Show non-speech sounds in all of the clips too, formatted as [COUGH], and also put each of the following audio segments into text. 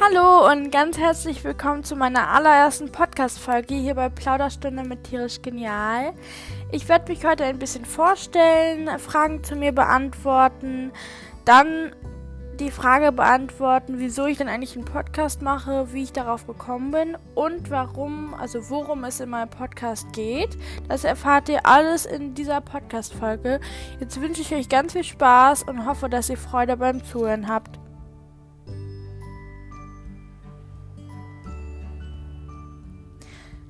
Hallo und ganz herzlich willkommen zu meiner allerersten Podcast-Folge hier bei Plauderstunde mit Tierisch Genial. Ich werde mich heute ein bisschen vorstellen, Fragen zu mir beantworten, dann die Frage beantworten, wieso ich denn eigentlich einen Podcast mache, wie ich darauf gekommen bin und warum, also worum es in meinem Podcast geht. Das erfahrt ihr alles in dieser Podcast-Folge. Jetzt wünsche ich euch ganz viel Spaß und hoffe, dass ihr Freude beim Zuhören habt.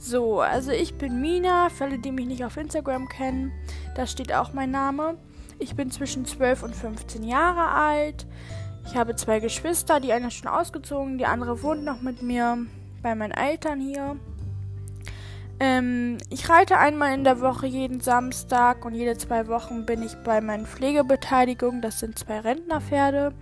So, also ich bin Mina, für alle, die mich nicht auf Instagram kennen, da steht auch mein Name. Ich bin zwischen 12 und 15 Jahre alt. Ich habe zwei Geschwister, die eine ist schon ausgezogen, die andere wohnt noch mit mir bei meinen Eltern hier. Ähm, ich reite einmal in der Woche jeden Samstag und jede zwei Wochen bin ich bei meinen Pflegebeteiligungen. Das sind zwei Rentnerpferde,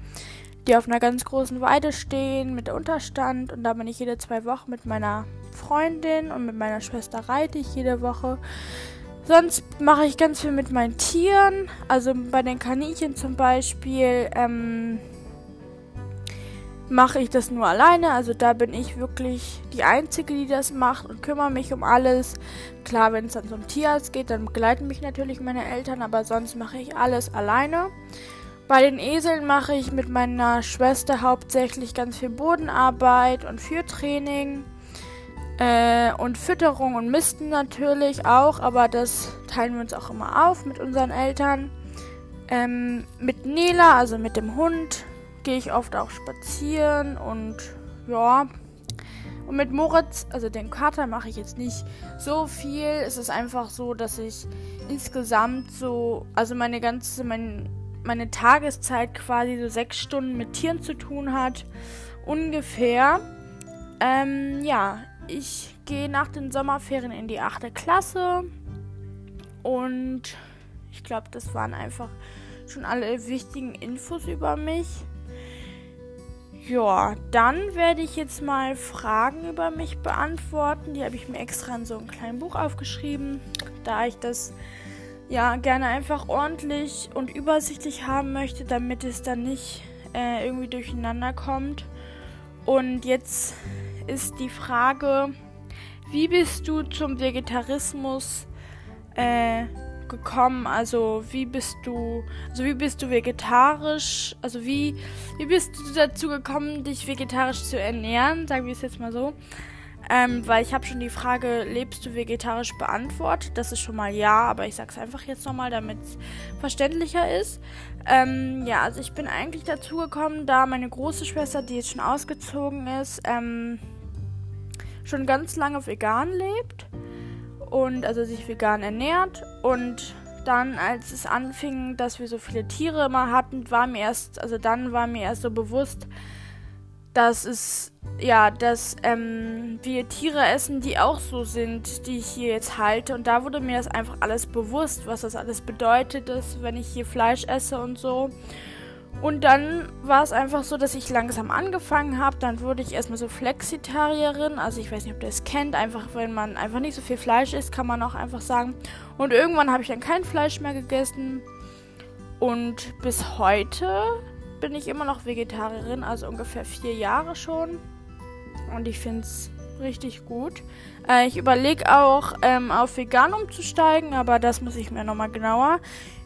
die auf einer ganz großen Weide stehen mit Unterstand und da bin ich jede zwei Wochen mit meiner Freundin und mit meiner Schwester reite ich jede Woche. Sonst mache ich ganz viel mit meinen Tieren. Also bei den Kaninchen zum Beispiel ähm, mache ich das nur alleine. Also da bin ich wirklich die Einzige, die das macht und kümmere mich um alles. Klar, wenn es dann zum Tierarzt geht, dann begleiten mich natürlich meine Eltern, aber sonst mache ich alles alleine. Bei den Eseln mache ich mit meiner Schwester hauptsächlich ganz viel Bodenarbeit und Führtraining. Äh, und Fütterung und Misten natürlich auch, aber das teilen wir uns auch immer auf mit unseren Eltern. Ähm, mit Nela, also mit dem Hund, gehe ich oft auch spazieren und ja. Und mit Moritz, also den Kater, mache ich jetzt nicht so viel. Es ist einfach so, dass ich insgesamt so, also meine ganze, mein, meine Tageszeit quasi so sechs Stunden mit Tieren zu tun hat. Ungefähr. Ähm, ja, ich gehe nach den Sommerferien in die 8. Klasse und ich glaube, das waren einfach schon alle wichtigen Infos über mich. Ja, dann werde ich jetzt mal Fragen über mich beantworten. Die habe ich mir extra in so einem kleinen Buch aufgeschrieben, da ich das ja gerne einfach ordentlich und übersichtlich haben möchte, damit es dann nicht äh, irgendwie durcheinander kommt. Und jetzt ist die Frage, wie bist du zum Vegetarismus äh, gekommen? Also wie bist du, also wie bist du vegetarisch? Also wie, wie bist du dazu gekommen, dich vegetarisch zu ernähren? Sagen wir es jetzt mal so. Ähm, weil ich habe schon die Frage, lebst du vegetarisch beantwortet? Das ist schon mal ja, aber ich sag's einfach jetzt nochmal, damit es verständlicher ist. Ähm, ja, also ich bin eigentlich dazu gekommen, da meine große Schwester, die jetzt schon ausgezogen ist, ähm, schon ganz lange vegan lebt und also sich vegan ernährt und dann als es anfing, dass wir so viele Tiere immer hatten, war mir erst also dann war mir erst so bewusst, dass es ja, dass ähm, wir Tiere essen, die auch so sind, die ich hier jetzt halte. Und da wurde mir das einfach alles bewusst, was das alles bedeutet, dass, wenn ich hier Fleisch esse und so. Und dann war es einfach so, dass ich langsam angefangen habe. Dann wurde ich erstmal so Flexitarierin. Also ich weiß nicht, ob ihr das kennt. Einfach, wenn man einfach nicht so viel Fleisch isst, kann man auch einfach sagen. Und irgendwann habe ich dann kein Fleisch mehr gegessen. Und bis heute bin ich immer noch Vegetarierin, also ungefähr vier Jahre schon. Und ich finde es richtig gut. Äh, ich überlege auch, ähm, auf vegan umzusteigen, aber das muss ich mir nochmal genauer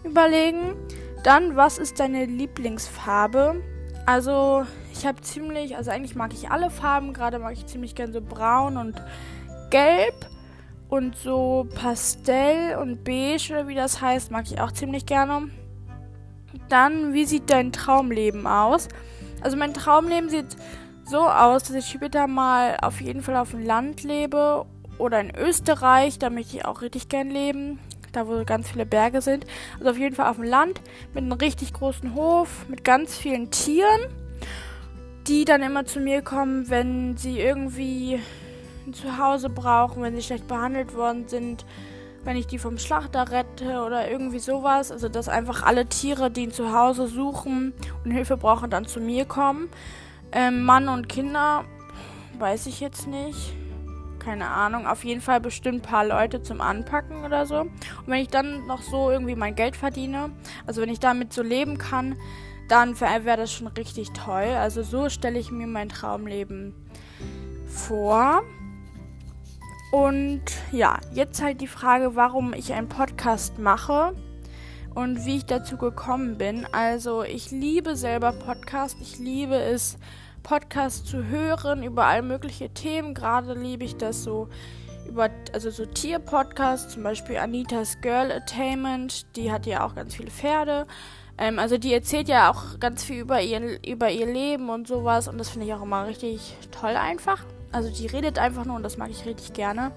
überlegen. Dann, was ist deine Lieblingsfarbe? Also, ich habe ziemlich, also eigentlich mag ich alle Farben, gerade mag ich ziemlich gern so braun und gelb und so Pastell und beige oder wie das heißt, mag ich auch ziemlich gerne. Dann, wie sieht dein Traumleben aus? Also mein Traumleben sieht so aus, dass ich später mal auf jeden Fall auf dem Land lebe oder in Österreich, da möchte ich auch richtig gern leben da wo ganz viele Berge sind. Also auf jeden Fall auf dem Land mit einem richtig großen Hof, mit ganz vielen Tieren, die dann immer zu mir kommen, wenn sie irgendwie ein Zuhause brauchen, wenn sie schlecht behandelt worden sind, wenn ich die vom Schlachter rette oder irgendwie sowas. Also dass einfach alle Tiere, die ein Zuhause suchen und Hilfe brauchen, dann zu mir kommen. Ähm, Mann und Kinder, weiß ich jetzt nicht keine Ahnung, auf jeden Fall bestimmt ein paar Leute zum Anpacken oder so. Und wenn ich dann noch so irgendwie mein Geld verdiene, also wenn ich damit so leben kann, dann wäre das schon richtig toll. Also so stelle ich mir mein Traumleben vor. Und ja, jetzt halt die Frage, warum ich einen Podcast mache und wie ich dazu gekommen bin. Also ich liebe selber Podcast. Ich liebe es, Podcast zu hören über all mögliche Themen. Gerade liebe ich das so über, also so Tierpodcasts, zum Beispiel Anitas Girl Attainment, die hat ja auch ganz viele Pferde. Ähm, also die erzählt ja auch ganz viel über ihr, über ihr Leben und sowas und das finde ich auch immer richtig toll einfach. Also die redet einfach nur und das mag ich richtig gerne.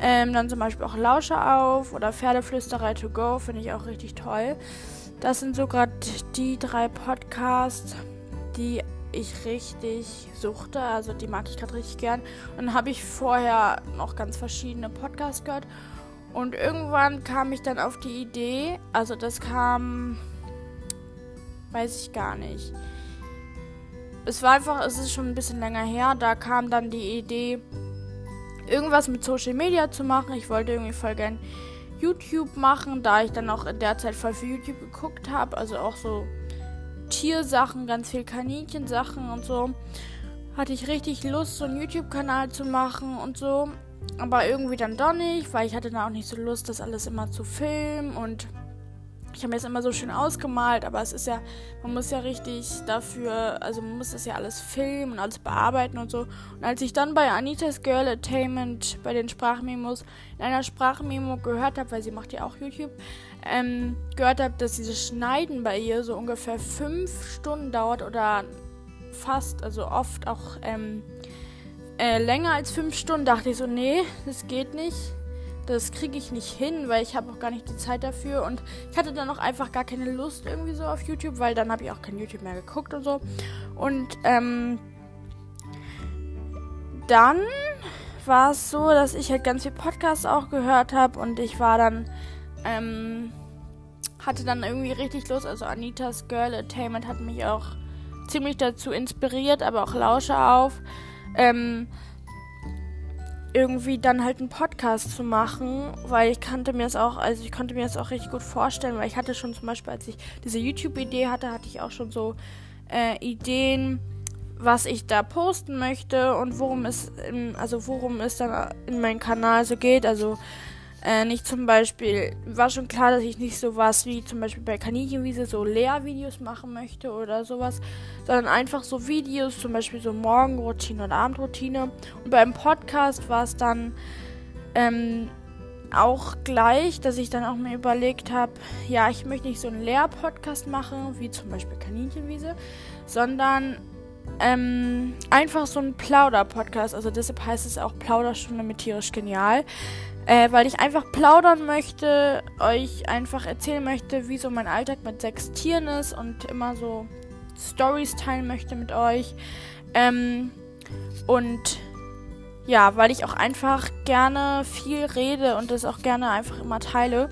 Ähm, dann zum Beispiel auch Lausche auf oder Pferdeflüsterei to go finde ich auch richtig toll. Das sind so gerade die drei Podcasts, die ich richtig suchte. Also die mag ich gerade richtig gern. Und dann habe ich vorher noch ganz verschiedene Podcasts gehört. Und irgendwann kam ich dann auf die Idee, also das kam, weiß ich gar nicht es war einfach, es ist schon ein bisschen länger her, da kam dann die Idee, irgendwas mit Social Media zu machen. Ich wollte irgendwie voll gern YouTube machen, da ich dann auch in der Zeit voll für YouTube geguckt habe, also auch so Tiersachen, ganz viel Kaninchensachen und so. Hatte ich richtig Lust, so einen YouTube-Kanal zu machen und so. Aber irgendwie dann doch nicht, weil ich hatte da auch nicht so Lust, das alles immer zu filmen und ich habe mir das immer so schön ausgemalt, aber es ist ja, man muss ja richtig dafür, also man muss das ja alles filmen und alles bearbeiten und so. Und als ich dann bei Anitas Girl Attainment bei den Sprachmemos in einer Sprachmemo gehört habe, weil sie macht ja auch YouTube, ähm, gehört habe, dass dieses Schneiden bei ihr so ungefähr fünf Stunden dauert oder fast, also oft auch ähm, äh, länger als fünf Stunden, dachte ich so, nee, das geht nicht das kriege ich nicht hin, weil ich habe auch gar nicht die Zeit dafür. Und ich hatte dann auch einfach gar keine Lust irgendwie so auf YouTube, weil dann habe ich auch kein YouTube mehr geguckt und so. Und ähm, dann war es so, dass ich halt ganz viel Podcasts auch gehört habe und ich war dann, ähm, hatte dann irgendwie richtig Lust. Also Anitas Girl Attainment hat mich auch ziemlich dazu inspiriert, aber auch Lausche auf. Ähm, irgendwie dann halt einen Podcast zu machen, weil ich kannte mir das auch, also ich konnte mir das auch richtig gut vorstellen, weil ich hatte schon zum Beispiel, als ich diese YouTube-Idee hatte, hatte ich auch schon so äh, Ideen, was ich da posten möchte und worum es, in, also worum es dann in meinem Kanal so geht, also äh, nicht zum Beispiel, war schon klar, dass ich nicht sowas wie zum Beispiel bei Kaninchenwiese so Lehrvideos machen möchte oder sowas, sondern einfach so Videos, zum Beispiel so Morgenroutine oder Abendroutine. Und beim Podcast war es dann ähm, auch gleich, dass ich dann auch mir überlegt habe, ja, ich möchte nicht so einen Lehrpodcast machen, wie zum Beispiel Kaninchenwiese, sondern ähm, einfach so ein Plauder-Podcast. Also deshalb heißt es auch Plauderstunde mit tierisch genial. Äh, weil ich einfach plaudern möchte, euch einfach erzählen möchte, wie so mein Alltag mit sechs Tieren ist und immer so Stories teilen möchte mit euch. Ähm, und ja, weil ich auch einfach gerne viel rede und das auch gerne einfach immer teile,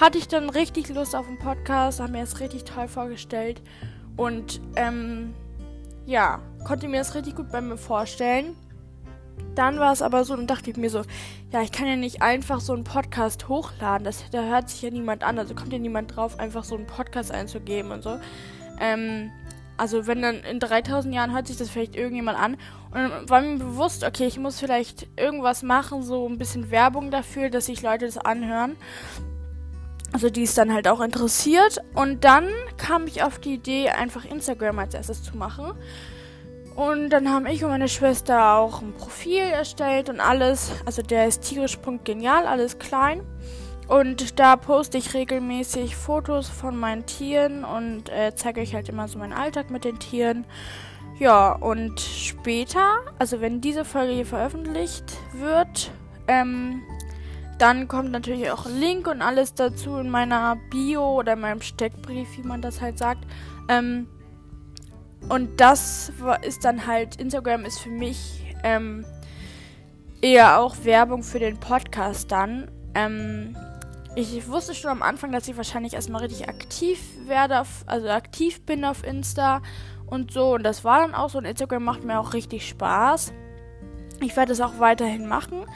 hatte ich dann richtig Lust auf einen Podcast, habe mir das richtig toll vorgestellt und ähm, ja, konnte mir das richtig gut bei mir vorstellen. Dann war es aber so und dachte ich mir so, ja, ich kann ja nicht einfach so einen Podcast hochladen. Das, da hört sich ja niemand an. Also kommt ja niemand drauf, einfach so einen Podcast einzugeben und so. Ähm, also wenn dann in 3000 Jahren hört sich das vielleicht irgendjemand an. Und dann war mir bewusst, okay, ich muss vielleicht irgendwas machen, so ein bisschen Werbung dafür, dass sich Leute das anhören. Also die es dann halt auch interessiert. Und dann kam ich auf die Idee, einfach Instagram als erstes zu machen. Und dann haben ich und meine Schwester auch ein Profil erstellt und alles. Also der ist tierisch.genial, alles klein. Und da poste ich regelmäßig Fotos von meinen Tieren und äh, zeige euch halt immer so meinen Alltag mit den Tieren. Ja, und später, also wenn diese Folge hier veröffentlicht wird, ähm, dann kommt natürlich auch ein Link und alles dazu in meiner Bio oder in meinem Steckbrief, wie man das halt sagt. Ähm, und das ist dann halt, Instagram ist für mich ähm, eher auch Werbung für den Podcast dann. Ähm, ich wusste schon am Anfang, dass ich wahrscheinlich erstmal richtig aktiv werde, auf, also aktiv bin auf Insta und so. Und das war dann auch so. Und Instagram macht mir auch richtig Spaß. Ich werde es auch weiterhin machen.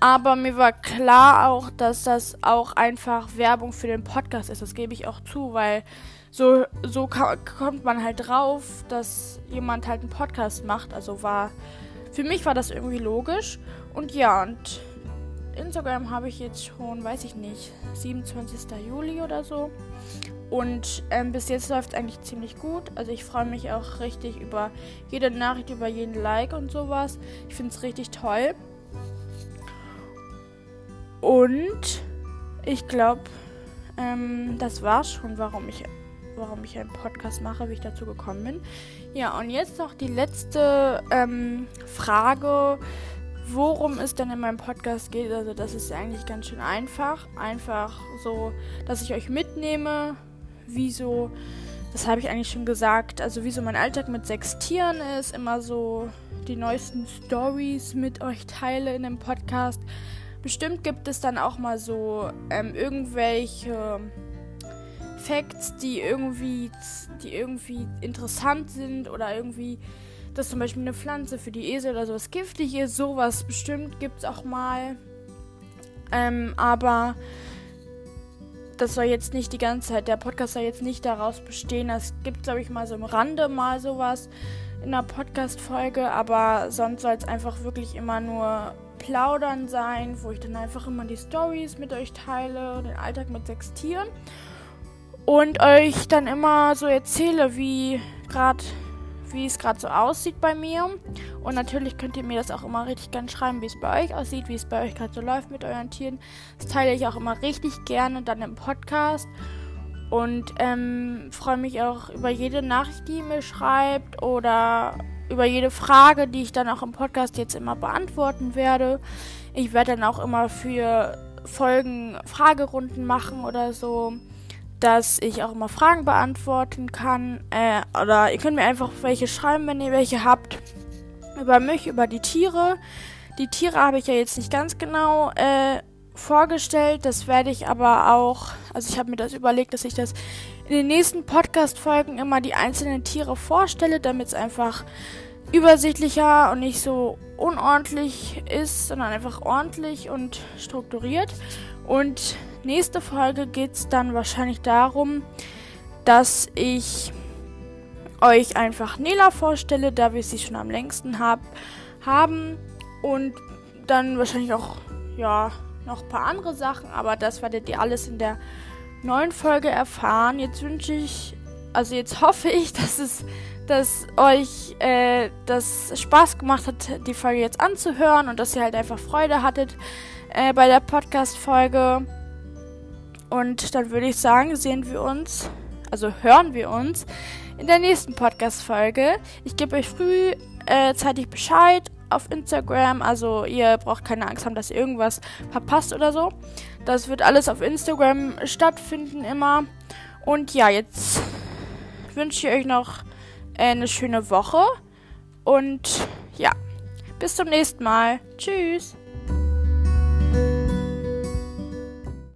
Aber mir war klar auch, dass das auch einfach Werbung für den Podcast ist. Das gebe ich auch zu, weil so, so kommt man halt drauf, dass jemand halt einen Podcast macht. Also war, für mich war das irgendwie logisch. Und ja, und Instagram habe ich jetzt schon, weiß ich nicht, 27. Juli oder so. Und ähm, bis jetzt läuft es eigentlich ziemlich gut. Also ich freue mich auch richtig über jede Nachricht, über jeden Like und sowas. Ich finde es richtig toll. Und ich glaube, ähm, das war schon, warum ich, warum ich einen Podcast mache, wie ich dazu gekommen bin. Ja, und jetzt noch die letzte ähm, Frage worum es denn in meinem Podcast geht. Also das ist eigentlich ganz schön einfach. Einfach so, dass ich euch mitnehme, wieso, das habe ich eigentlich schon gesagt, also wieso mein Alltag mit sechs Tieren ist, immer so die neuesten Stories mit euch teile in dem Podcast. Bestimmt gibt es dann auch mal so ähm, irgendwelche Facts, die irgendwie, die irgendwie interessant sind oder irgendwie dass zum Beispiel eine Pflanze für die Esel oder sowas giftig ist. Sowas bestimmt gibt es auch mal. Ähm, aber das soll jetzt nicht die ganze Zeit, der Podcast soll jetzt nicht daraus bestehen. Es gibt, glaube ich, mal so im Rande mal sowas in einer Podcast-Folge, aber sonst soll es einfach wirklich immer nur Plaudern sein, wo ich dann einfach immer die Stories mit euch teile, den Alltag mit sechs Tieren und euch dann immer so erzähle, wie gerade wie es gerade so aussieht bei mir. Und natürlich könnt ihr mir das auch immer richtig gerne schreiben, wie es bei euch aussieht, wie es bei euch gerade so läuft mit euren Tieren. Das teile ich auch immer richtig gerne dann im Podcast. Und ähm, freue mich auch über jede Nachricht, die ihr mir schreibt oder über jede Frage, die ich dann auch im Podcast jetzt immer beantworten werde. Ich werde dann auch immer für Folgen Fragerunden machen oder so dass ich auch immer Fragen beantworten kann. Äh, oder ihr könnt mir einfach welche schreiben, wenn ihr welche habt. Über mich, über die Tiere. Die Tiere habe ich ja jetzt nicht ganz genau äh, vorgestellt. Das werde ich aber auch. Also ich habe mir das überlegt, dass ich das in den nächsten Podcast-Folgen immer die einzelnen Tiere vorstelle, damit es einfach übersichtlicher und nicht so unordentlich ist, sondern einfach ordentlich und strukturiert. Und nächste Folge geht es dann wahrscheinlich darum, dass ich euch einfach Nela vorstelle, da wir sie schon am längsten hab, haben. Und dann wahrscheinlich auch, ja, noch ein paar andere Sachen, aber das werdet ihr alles in der neuen Folge erfahren. Jetzt wünsche ich, also jetzt hoffe ich, [LAUGHS] dass es, dass euch äh, das Spaß gemacht hat, die Folge jetzt anzuhören und dass ihr halt einfach Freude hattet äh, bei der Podcast-Folge. Und dann würde ich sagen, sehen wir uns, also hören wir uns in der nächsten Podcast-Folge. Ich gebe euch früh äh, Bescheid auf Instagram. Also ihr braucht keine Angst haben, dass ihr irgendwas verpasst oder so. Das wird alles auf Instagram stattfinden immer. Und ja, jetzt wünsche ich euch noch eine schöne Woche. Und ja, bis zum nächsten Mal. Tschüss.